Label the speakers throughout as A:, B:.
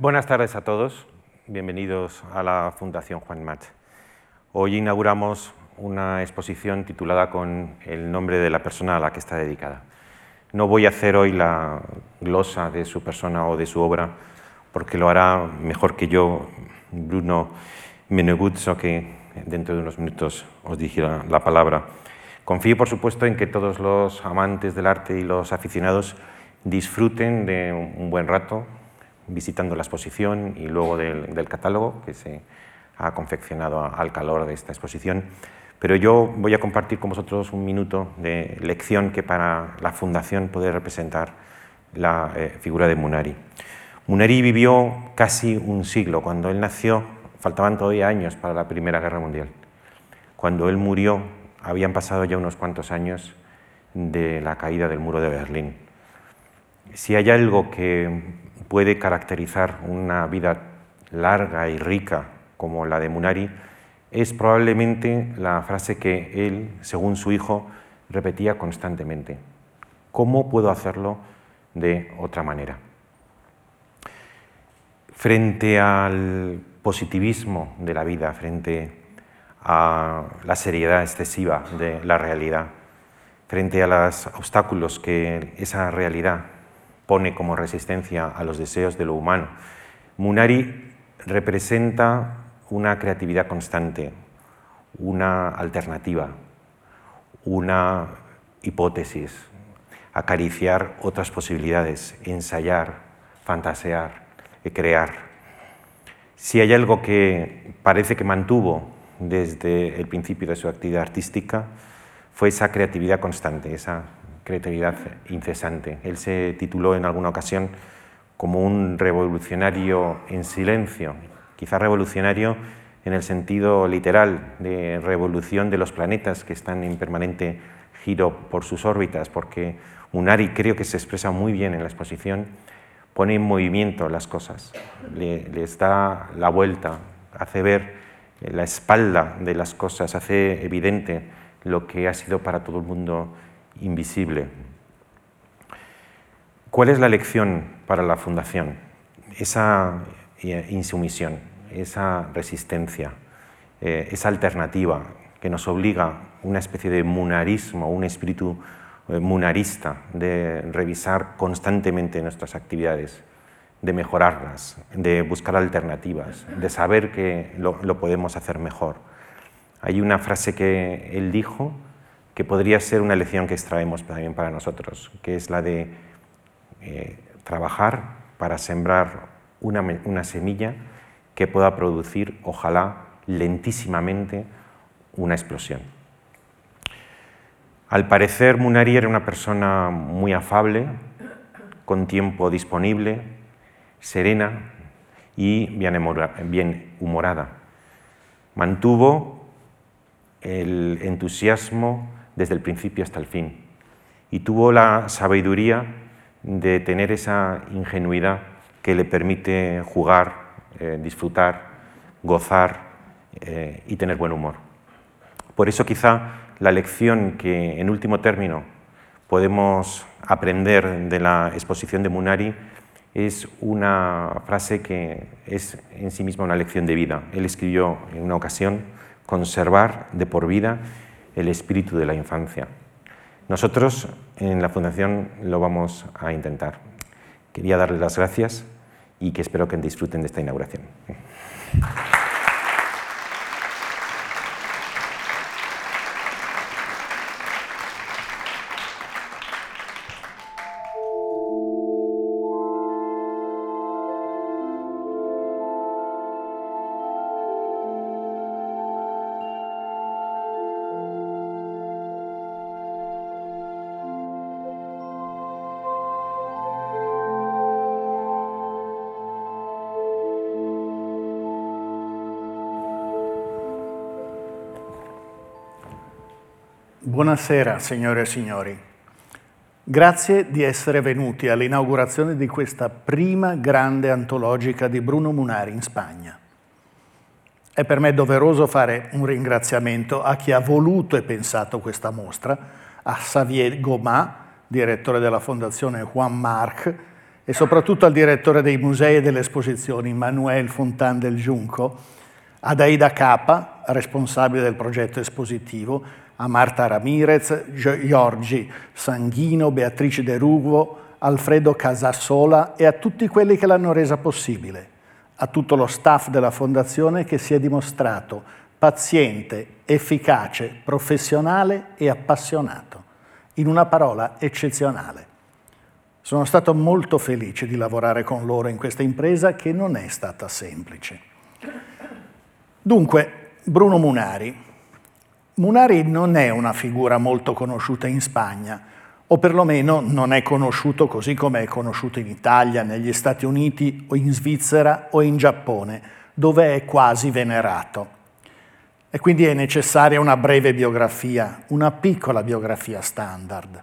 A: Buenas tardes a todos, bienvenidos a la Fundación Juan March. Hoy inauguramos una exposición titulada con el nombre de la persona a la que está dedicada. No voy a hacer hoy la glosa de su persona o de su obra, porque lo hará mejor que yo Bruno Meneguzzo, que dentro de unos minutos os dirigirá la palabra. Confío, por supuesto, en que todos los amantes del arte y los aficionados disfruten de un buen rato visitando la exposición y luego del, catálogo que se ha confeccionado al calor de esta exposición. Pero yo voy a compartir con vosotros un minuto de lección que para la Fundación puede representar la eh, figura de Munari. Munari vivió casi un siglo. Cuando él nació faltaban todavía años para la Primera Guerra Mundial. Cuando él murió habían pasado ya unos cuantos años de la caída del muro de Berlín. Si hay algo que puede caracterizar una vida larga y rica como la de Munari, es probablemente la frase que él, según su hijo, repetía constantemente. ¿Cómo puedo hacerlo de otra manera? Frente al positivismo de la vida, frente a la seriedad excesiva de la realidad, frente a los obstáculos que esa realidad pone como resistencia a los deseos de lo humano, Munari representa una creatividad constante, una alternativa, una hipótesis, acariciar otras posibilidades, ensayar, fantasear, crear. Si hay algo que parece que mantuvo desde el principio de su actividad artística, fue esa creatividad constante, esa creatividad incesante. Él se tituló en alguna ocasión como un revolucionario en silencio, quizá revolucionario en el sentido literal de revolución de los planetas que están en permanente giro por sus órbitas, porque Unari creo que se expresa muy bien en la exposición, pone en movimiento las cosas, le, les da la vuelta, hace ver la espalda de las cosas, hace evidente lo que ha sido para todo el mundo invisible. ¿Cuál es la lección para la Fundación? Esa insumisión, esa resistencia, eh, esa alternativa que nos obliga una especie de munarismo, un espíritu eh, munarista de revisar constantemente nuestras actividades, de mejorarlas, de buscar alternativas, de saber que lo, podemos hacer mejor. Hay una frase que él dijo que podría ser una lección que extraemos también para nosotros, que es la de eh, trabajar para sembrar una, semilla que pueda producir, ojalá lentísimamente, una explosión. Al parecer, Munari era una persona muy afable, con tiempo disponible, serena y bien humorada. Mantuvo el entusiasmo desde el principio hasta el fin y tuvo la sabiduría de tener esa ingenuidad que le permite jugar, eh, disfrutar, gozar eh, y tener buen humor. Por eso quizá la lección que en último término podemos aprender de la exposición de Munari es una frase que es en sí misma una lección de vida. Él escribió en una ocasión, conservar de por vida el espíritu de la infancia. Nosotros en la Fundación lo vamos a intentar. Quería darles las gracias y que espero que disfruten de esta inauguración.
B: Buonasera signore e signori. Grazie di essere venuti all'inaugurazione di questa prima grande antologica di Bruno Munari in Spagna. È per me doveroso fare un ringraziamento a chi ha voluto e pensato questa mostra, a Xavier Gomà, direttore della Fondazione Juan Marc, e soprattutto al direttore dei musei e delle esposizioni, Manuel Fontan del Giunco, ad Aida Capa, responsabile del progetto espositivo, a Marta Ramirez, Giorgi Sanghino, Beatrice De Rugo, Alfredo Casassola e a tutti quelli che l'hanno resa possibile, a tutto lo staff della Fondazione che si è dimostrato paziente, efficace, professionale e appassionato. In una parola, eccezionale. Sono stato molto felice di lavorare con loro in questa impresa che non è stata semplice. Dunque, Bruno Munari. Munari non è una figura molto conosciuta in Spagna, o perlomeno non è conosciuto così come è conosciuto in Italia, negli Stati Uniti o in Svizzera o in Giappone, dove è quasi venerato. E quindi è necessaria una breve biografia, una piccola biografia standard.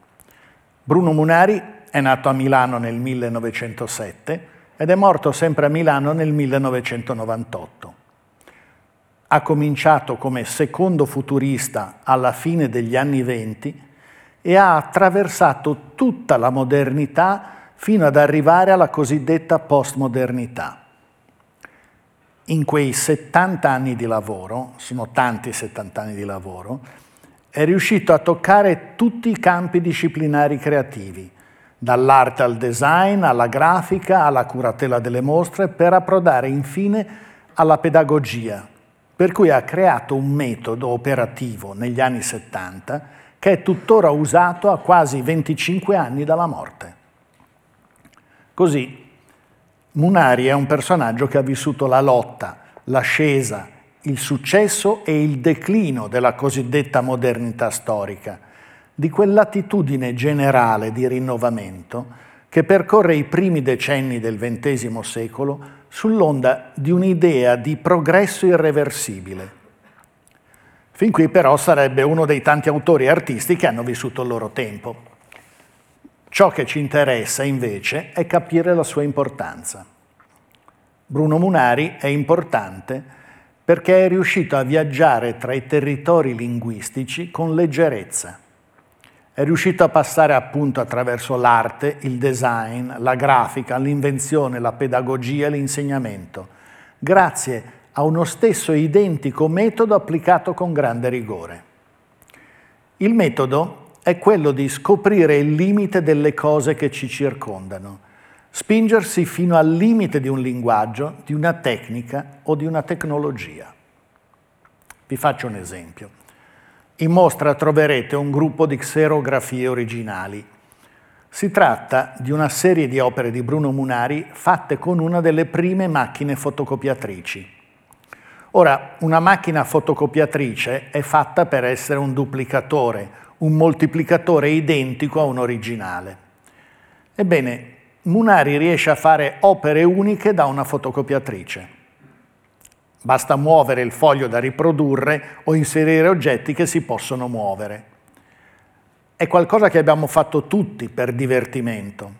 B: Bruno Munari è nato a Milano nel 1907 ed è morto sempre a Milano nel 1998. Ha cominciato come secondo futurista alla fine degli anni venti e ha attraversato tutta la modernità fino ad arrivare alla cosiddetta postmodernità. In quei 70 anni di lavoro, sono tanti 70 anni di lavoro, è riuscito a toccare tutti i campi disciplinari creativi, dall'arte al design, alla grafica, alla curatela delle mostre, per approdare infine alla pedagogia, per cui ha creato un metodo operativo negli anni 70 che è tuttora usato a quasi 25 anni dalla morte. Così, Munari è un personaggio che ha vissuto la lotta, l'ascesa, il successo e il declino della cosiddetta modernità storica, di quell'attitudine generale di rinnovamento che percorre i primi decenni del XX secolo sull'onda di un'idea di progresso irreversibile. Fin qui però sarebbe uno dei tanti autori e artisti che hanno vissuto il loro tempo. Ciò che ci interessa invece è capire la sua importanza. Bruno Munari è importante perché è riuscito a viaggiare tra i territori linguistici con leggerezza è riuscito a passare appunto attraverso l'arte, il design, la grafica, l'invenzione, la pedagogia e l'insegnamento, grazie a uno stesso identico metodo applicato con grande rigore. Il metodo è quello di scoprire il limite delle cose che ci circondano, spingersi fino al limite di un linguaggio, di una tecnica o di una tecnologia. Vi faccio un esempio. In mostra troverete un gruppo di xerografie originali. Si tratta di una serie di opere di Bruno Munari fatte con una delle prime macchine fotocopiatrici. Ora, una macchina fotocopiatrice è fatta per essere un duplicatore, un moltiplicatore identico a un originale. Ebbene, Munari riesce a fare opere uniche da una fotocopiatrice. Basta muovere il foglio da riprodurre o inserire oggetti che si possono muovere. È qualcosa che abbiamo fatto tutti per divertimento,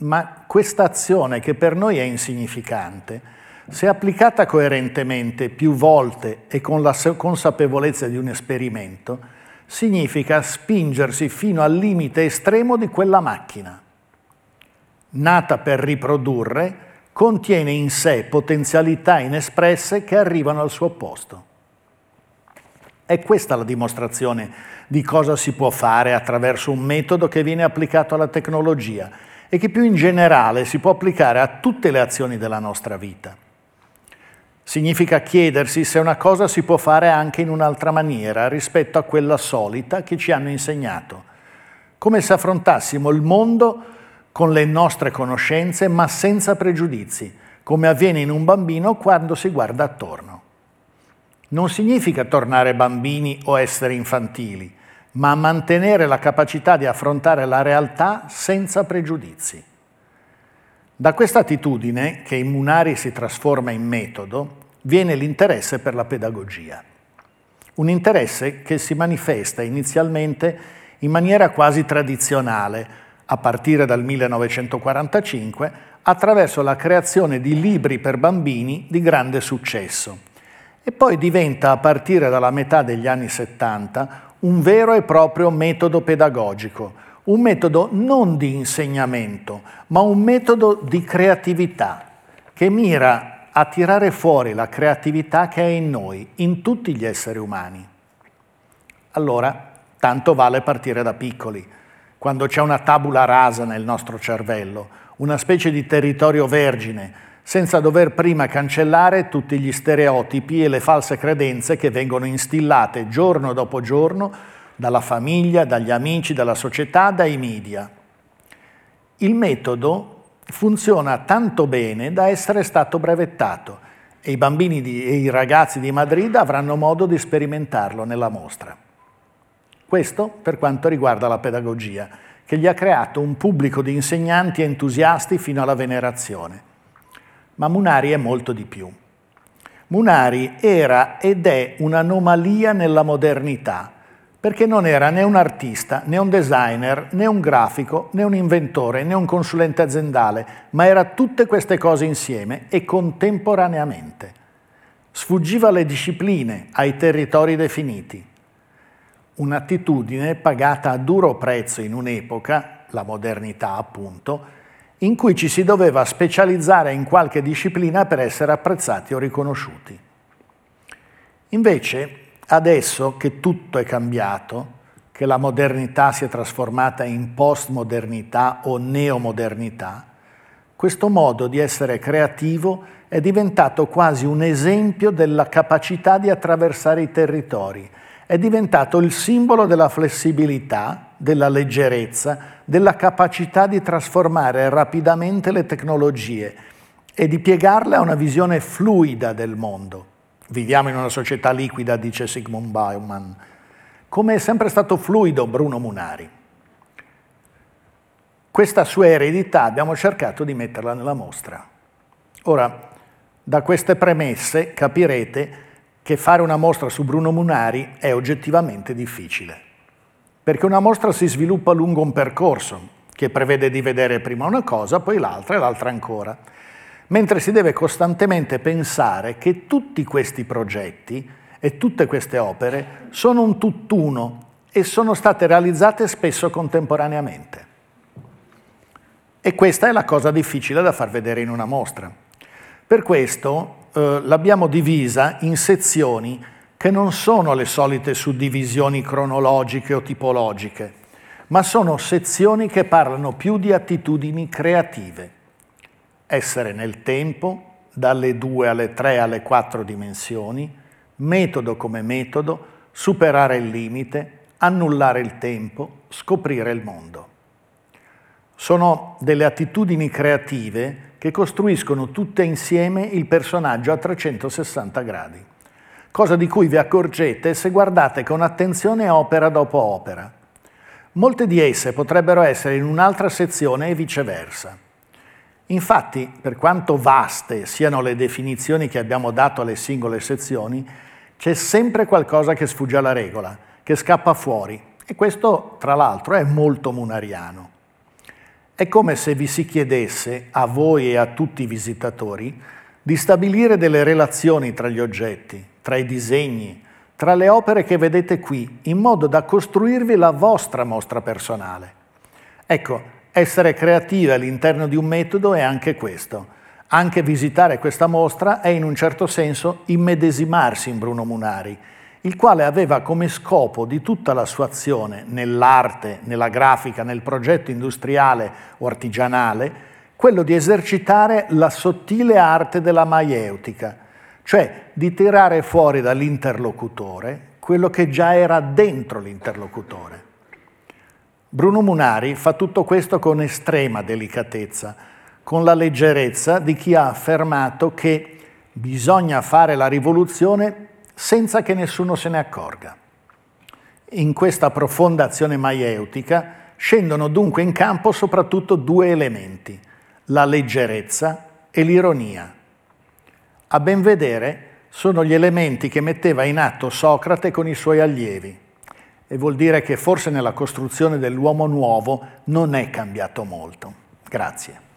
B: ma questa azione che per noi è insignificante, se applicata coerentemente più volte e con la consapevolezza di un esperimento, significa spingersi fino al limite estremo di quella macchina. Nata per riprodurre, contiene in sé potenzialità inespresse che arrivano al suo opposto. È questa la dimostrazione di cosa si può fare attraverso un metodo che viene applicato alla tecnologia e che più in generale si può applicare a tutte le azioni della nostra vita. Significa chiedersi se una cosa si può fare anche in un'altra maniera rispetto a quella solita che ci hanno insegnato, come se affrontassimo il mondo con le nostre conoscenze ma senza pregiudizi, come avviene in un bambino quando si guarda attorno. Non significa tornare bambini o essere infantili, ma mantenere la capacità di affrontare la realtà senza pregiudizi. Da questa attitudine, che in Munari si trasforma in metodo, viene l'interesse per la pedagogia. Un interesse che si manifesta inizialmente in maniera quasi tradizionale, a partire dal 1945 attraverso la creazione di libri per bambini di grande successo e poi diventa a partire dalla metà degli anni 70 un vero e proprio metodo pedagogico, un metodo non di insegnamento, ma un metodo di creatività che mira a tirare fuori la creatività che è in noi, in tutti gli esseri umani. Allora, tanto vale partire da piccoli, quando c'è una tabula rasa nel nostro cervello, una specie di territorio vergine, senza dover prima cancellare tutti gli stereotipi e le false credenze che vengono instillate giorno dopo giorno dalla famiglia, dagli amici, dalla società, dai media. Il metodo funziona tanto bene da essere stato brevettato e i bambini di, e i ragazzi di Madrid avranno modo di sperimentarlo nella mostra. Questo per quanto riguarda la pedagogia, che gli ha creato un pubblico di insegnanti entusiasti fino alla venerazione. Ma Munari è molto di più. Munari era ed è un'anomalia nella modernità, perché non era né un artista, né un designer, né un grafico, né un inventore, né un consulente aziendale, ma era tutte queste cose insieme e contemporaneamente. Sfuggiva alle discipline, ai territori definiti un'attitudine pagata a duro prezzo in un'epoca, la modernità appunto, in cui ci si doveva specializzare in qualche disciplina per essere apprezzati o riconosciuti. Invece, adesso che tutto è cambiato, che la modernità si è trasformata in postmodernità o neomodernità, questo modo di essere creativo è diventato quasi un esempio della capacità di attraversare i territori, è diventato il simbolo della flessibilità, della leggerezza, della capacità di trasformare rapidamente le tecnologie e di piegarle a una visione fluida del mondo. Viviamo in una società liquida, dice Sigmund Bauman, come è sempre stato fluido Bruno Munari. Questa sua eredità abbiamo cercato di metterla nella mostra. Ora, da queste premesse capirete che fare una mostra su Bruno Munari è oggettivamente difficile, perché una mostra si sviluppa lungo un percorso che prevede di vedere prima una cosa, poi l'altra e l'altra ancora, mentre si deve costantemente pensare che tutti questi progetti e tutte queste opere sono un tutt'uno e sono state realizzate spesso contemporaneamente. E questa è la cosa difficile da far vedere in una mostra. Per questo eh, l'abbiamo divisa in sezioni che non sono le solite suddivisioni cronologiche o tipologiche, ma sono sezioni che parlano più di attitudini creative. Essere nel tempo, dalle due alle tre alle quattro dimensioni, metodo come metodo, superare il limite, annullare il tempo, scoprire il mondo. Sono delle attitudini creative che costruiscono tutte insieme il personaggio a 360 gradi, cosa di cui vi accorgete se guardate con attenzione opera dopo opera. Molte di esse potrebbero essere in un'altra sezione e viceversa. Infatti, per quanto vaste siano le definizioni che abbiamo dato alle singole sezioni, c'è sempre qualcosa che sfugge alla regola, che scappa fuori, e questo, tra l'altro, è molto munariano. È come se vi si chiedesse, a voi e a tutti i visitatori, di stabilire delle relazioni tra gli oggetti, tra i disegni, tra le opere che vedete qui, in modo da costruirvi la vostra mostra personale. Ecco, essere creativi all'interno di un metodo è anche questo. Anche visitare questa mostra è in un certo senso immedesimarsi in Bruno Munari, il quale aveva come scopo di tutta la sua azione nell'arte, nella grafica, nel progetto industriale o artigianale, quello di esercitare la sottile arte della maieutica, cioè di tirare fuori dall'interlocutore quello che già era dentro l'interlocutore. Bruno Munari fa tutto questo con estrema delicatezza, con la leggerezza di chi ha affermato che bisogna fare la rivoluzione senza che nessuno se ne accorga. In questa profonda azione maieutica scendono dunque in campo soprattutto due elementi, la leggerezza e l'ironia. A ben vedere sono gli elementi che metteva in atto Socrate con i suoi allievi e vuol dire che forse nella costruzione dell'uomo nuovo non è cambiato molto. Grazie.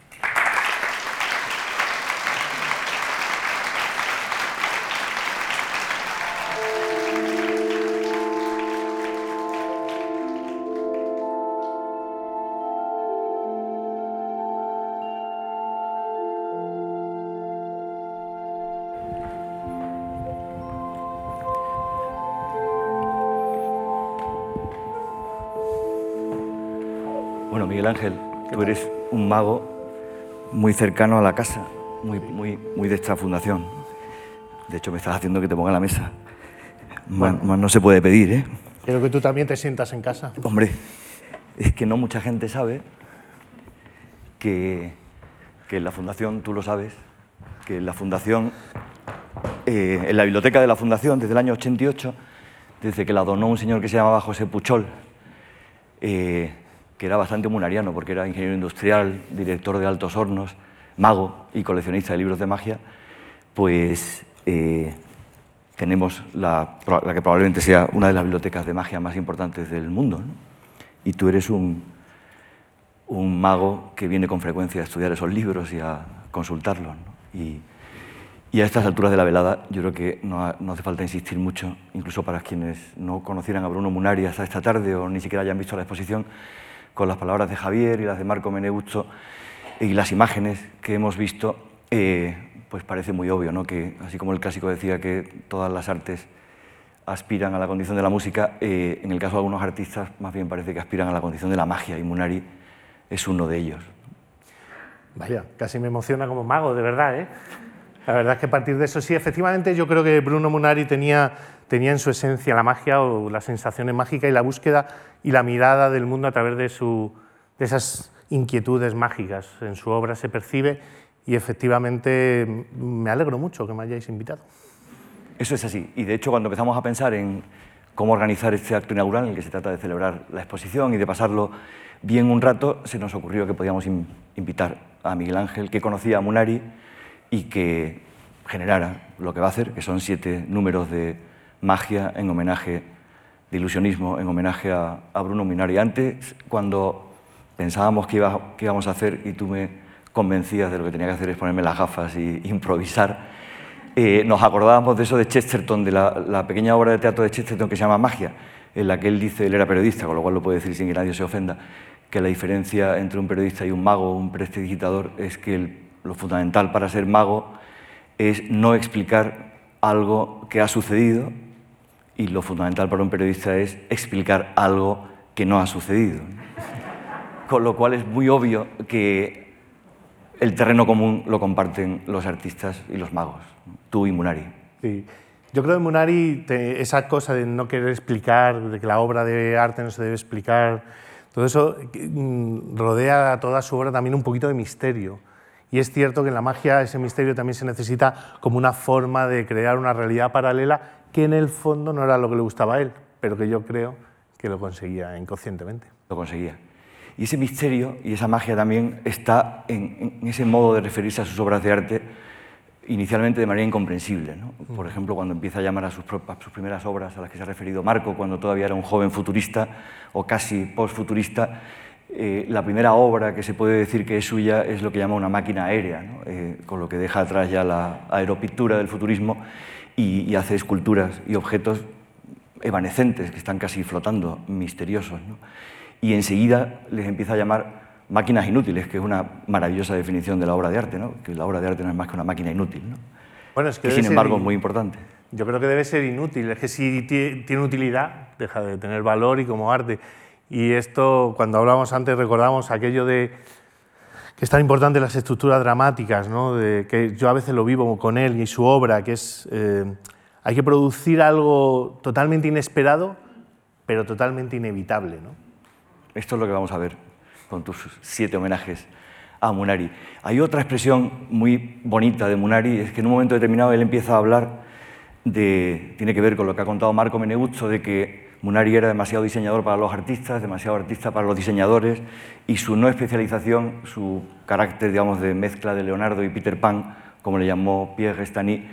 C: Miguel Ángel, tú eres un mago muy cercano a la casa, muy, muy, muy de esta fundación. De hecho, me estás haciendo que te ponga la mesa. Más, más no se puede pedir, ¿eh?
B: Quiero que tú también te sientas en casa.
C: Hombre, es que no mucha gente sabe que, que en la fundación, tú lo sabes, que en la fundación, eh, en la biblioteca de la fundación, desde el año 88, desde que la donó un señor que se llamaba José Puchol, eh, que era bastante munariano, porque era ingeniero industrial, director de altos hornos, mago y coleccionista de libros de magia, pues eh, tenemos la, que probablemente sea una de las bibliotecas de magia más importantes del mundo. Y tú eres un, un, mago que viene con frecuencia a estudiar esos libros y a consultarlos. y, a estas alturas de la velada yo creo que no, no, hace falta insistir mucho, incluso para quienes no conocieran a Bruno Munari hasta esta tarde o ni siquiera hayan visto la exposición, con las palabras de Javier y las de Marco Menegusto y las imágenes que hemos visto, eh, pues parece muy obvio, ¿no? que así como el clásico decía que todas las artes aspiran a la condición de la música, eh, en el caso de algunos artistas más bien parece que aspiran a la condición de la magia y Munari es uno de ellos.
D: Vaya, casi me emociona como mago, de verdad. ¿eh? La verdad es que a partir de eso sí, efectivamente yo creo que Bruno Munari tenía, tenía en su esencia la magia o las sensaciones mágicas y la búsqueda y la mirada del mundo a través de, su, de esas inquietudes mágicas. En su obra se percibe y efectivamente me alegro mucho que me hayáis invitado.
C: Eso es así. Y de hecho, cuando empezamos a pensar en cómo organizar este acto inaugural, en el que se trata de celebrar la exposición y de pasarlo bien un rato, se nos ocurrió que podíamos invitar a Miguel Ángel, que conocía a Munari y que generara lo que va a hacer, que son siete números de magia en homenaje, de ilusionismo, en homenaje a, a Bruno Munari. Antes, cuando pensábamos que, iba, que íbamos a hacer y tú me convencías de lo que tenía que hacer es ponerme las gafas e improvisar, eh, nos acordábamos de eso de Chesterton, de la, pequeña obra de teatro de Chesterton que se llama Magia, en la que él dice, él era periodista, con lo cual lo puede decir sin que nadie se ofenda, que la diferencia entre un periodista y un mago, un prestidigitador, es que lo fundamental para ser mago es no explicar algo que ha sucedido y lo fundamental para un periodista es explicar algo que no ha sucedido. Con lo cual es muy obvio que el terreno común lo comparten los artistas y los magos, tú y Munari.
D: Sí. Yo creo que Munari, esa cosa de no querer explicar, de que la obra de arte no se debe explicar, todo eso mm, rodea a toda su obra también un poquito de misterio. Y es cierto que en la magia ese misterio también se necesita como una forma de crear una realidad paralela que en el fondo no era lo que le gustaba a él, pero que yo creo que lo conseguía inconscientemente.
C: Lo conseguía. Y ese misterio y esa magia también está en, en ese modo de referirse a sus obras de arte inicialmente de manera incomprensible. ¿no? Por ejemplo, cuando empieza a llamar a sus, a sus, primeras obras a las que se ha referido Marco, cuando todavía era un joven futurista o casi postfuturista, eh, la primera obra que se puede decir que es suya es lo que llama una máquina aérea, ¿no? eh, con lo que deja atrás ya la aeropictura del futurismo y, y hace esculturas y objetos evanescentes que están casi flotando, misteriosos. ¿no? Y enseguida les empieza a llamar máquinas inútiles, que es una maravillosa definición de la obra de arte, ¿no? que la obra de arte no es más que una máquina inútil, ¿no?
D: bueno, es que
C: sin embargo es muy importante.
D: Yo creo que debe ser inútil, es que si tiene utilidad, deja de tener valor y como arte. Y esto, cuando hablábamos antes, recordamos aquello de es tan importante las estructuras dramáticas, ¿no? de, que yo a veces lo vivo con él y su obra, que es, eh, hay que producir algo totalmente inesperado, pero totalmente inevitable. ¿no?
C: Esto es lo que vamos a ver con tus siete homenajes a Munari. Hay otra expresión muy bonita de Munari, es que en un momento determinado él empieza a hablar de, tiene que ver con lo que ha contado Marco Meneguzzo, de que Munari era demasiado diseñador para los artistas, demasiado artista para los diseñadores, y su no especialización, su carácter, digamos, de mezcla de Leonardo y Peter Pan, como le llamó Pierre Restany,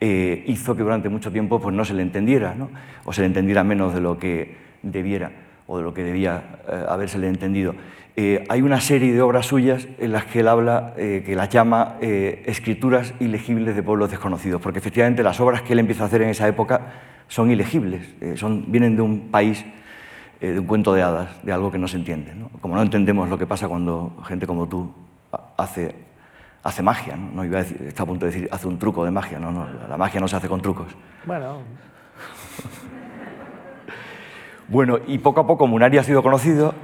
C: eh, hizo que durante mucho tiempo pues, no se le entendiera, ¿no? o se le entendiera menos de lo que debiera o de lo que debía eh, habérsele entendido. Eh, hay una serie de obras suyas en las que él habla, eh, que las llama eh, escrituras ilegibles de pueblos desconocidos, porque efectivamente las obras que él empieza a hacer en esa época son ilegibles, son, vienen de un país, de un cuento de hadas, de algo que no se entiende. ¿no? Como no entendemos lo que pasa cuando gente como tú hace, hace magia, ¿no? no iba a decir, está a punto de decir hace un truco de magia, no, no, la magia no se hace con trucos.
D: Bueno.
C: bueno, y poco a poco Munari ha sido conocido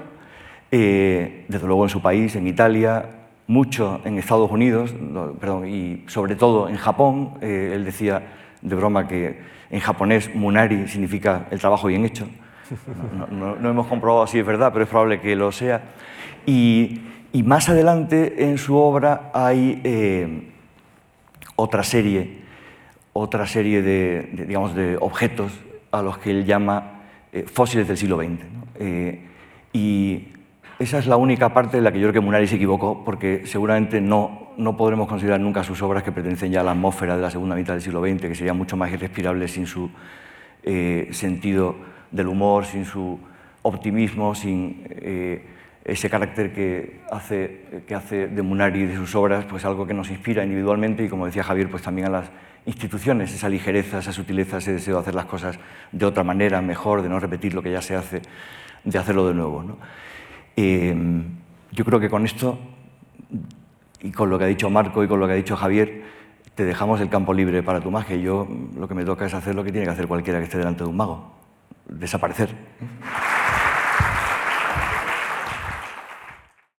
C: eh, desde luego en su país, en Italia, mucho en Estados Unidos, perdón, y sobre todo en Japón. Eh, él decía de broma que en japonés munari significa el trabajo bien hecho. No, hemos comprobado si es verdad, pero es probable que lo sea. Y, más adelante en su obra hay eh, otra serie, otra serie de, digamos, de objetos a los que él llama fósiles del siglo XX. y esa es la única parte en la que yo creo que Munari se equivocó, porque seguramente no, no podremos considerar nunca sus obras que pertenecen ya a la atmósfera de la segunda mitad del siglo XX, que sería mucho más irrespirable sin su eh, sentido del humor, sin su optimismo, sin eh, ese carácter que hace, que hace de Munari y de sus obras pues algo que nos inspira individualmente y, como decía Javier, pues también a las instituciones, esa ligereza, esa sutileza, ese deseo de hacer las cosas de otra manera, mejor, de no repetir lo que ya se hace, de hacerlo de nuevo. ¿no? Em, yo creo que con esto, y con lo que ha dicho Marco y con lo que ha dicho Javier, te dejamos el campo libre para tu magia. Yo lo que me toca es hacer lo que tiene que hacer cualquiera que esté delante de un mago, desaparecer.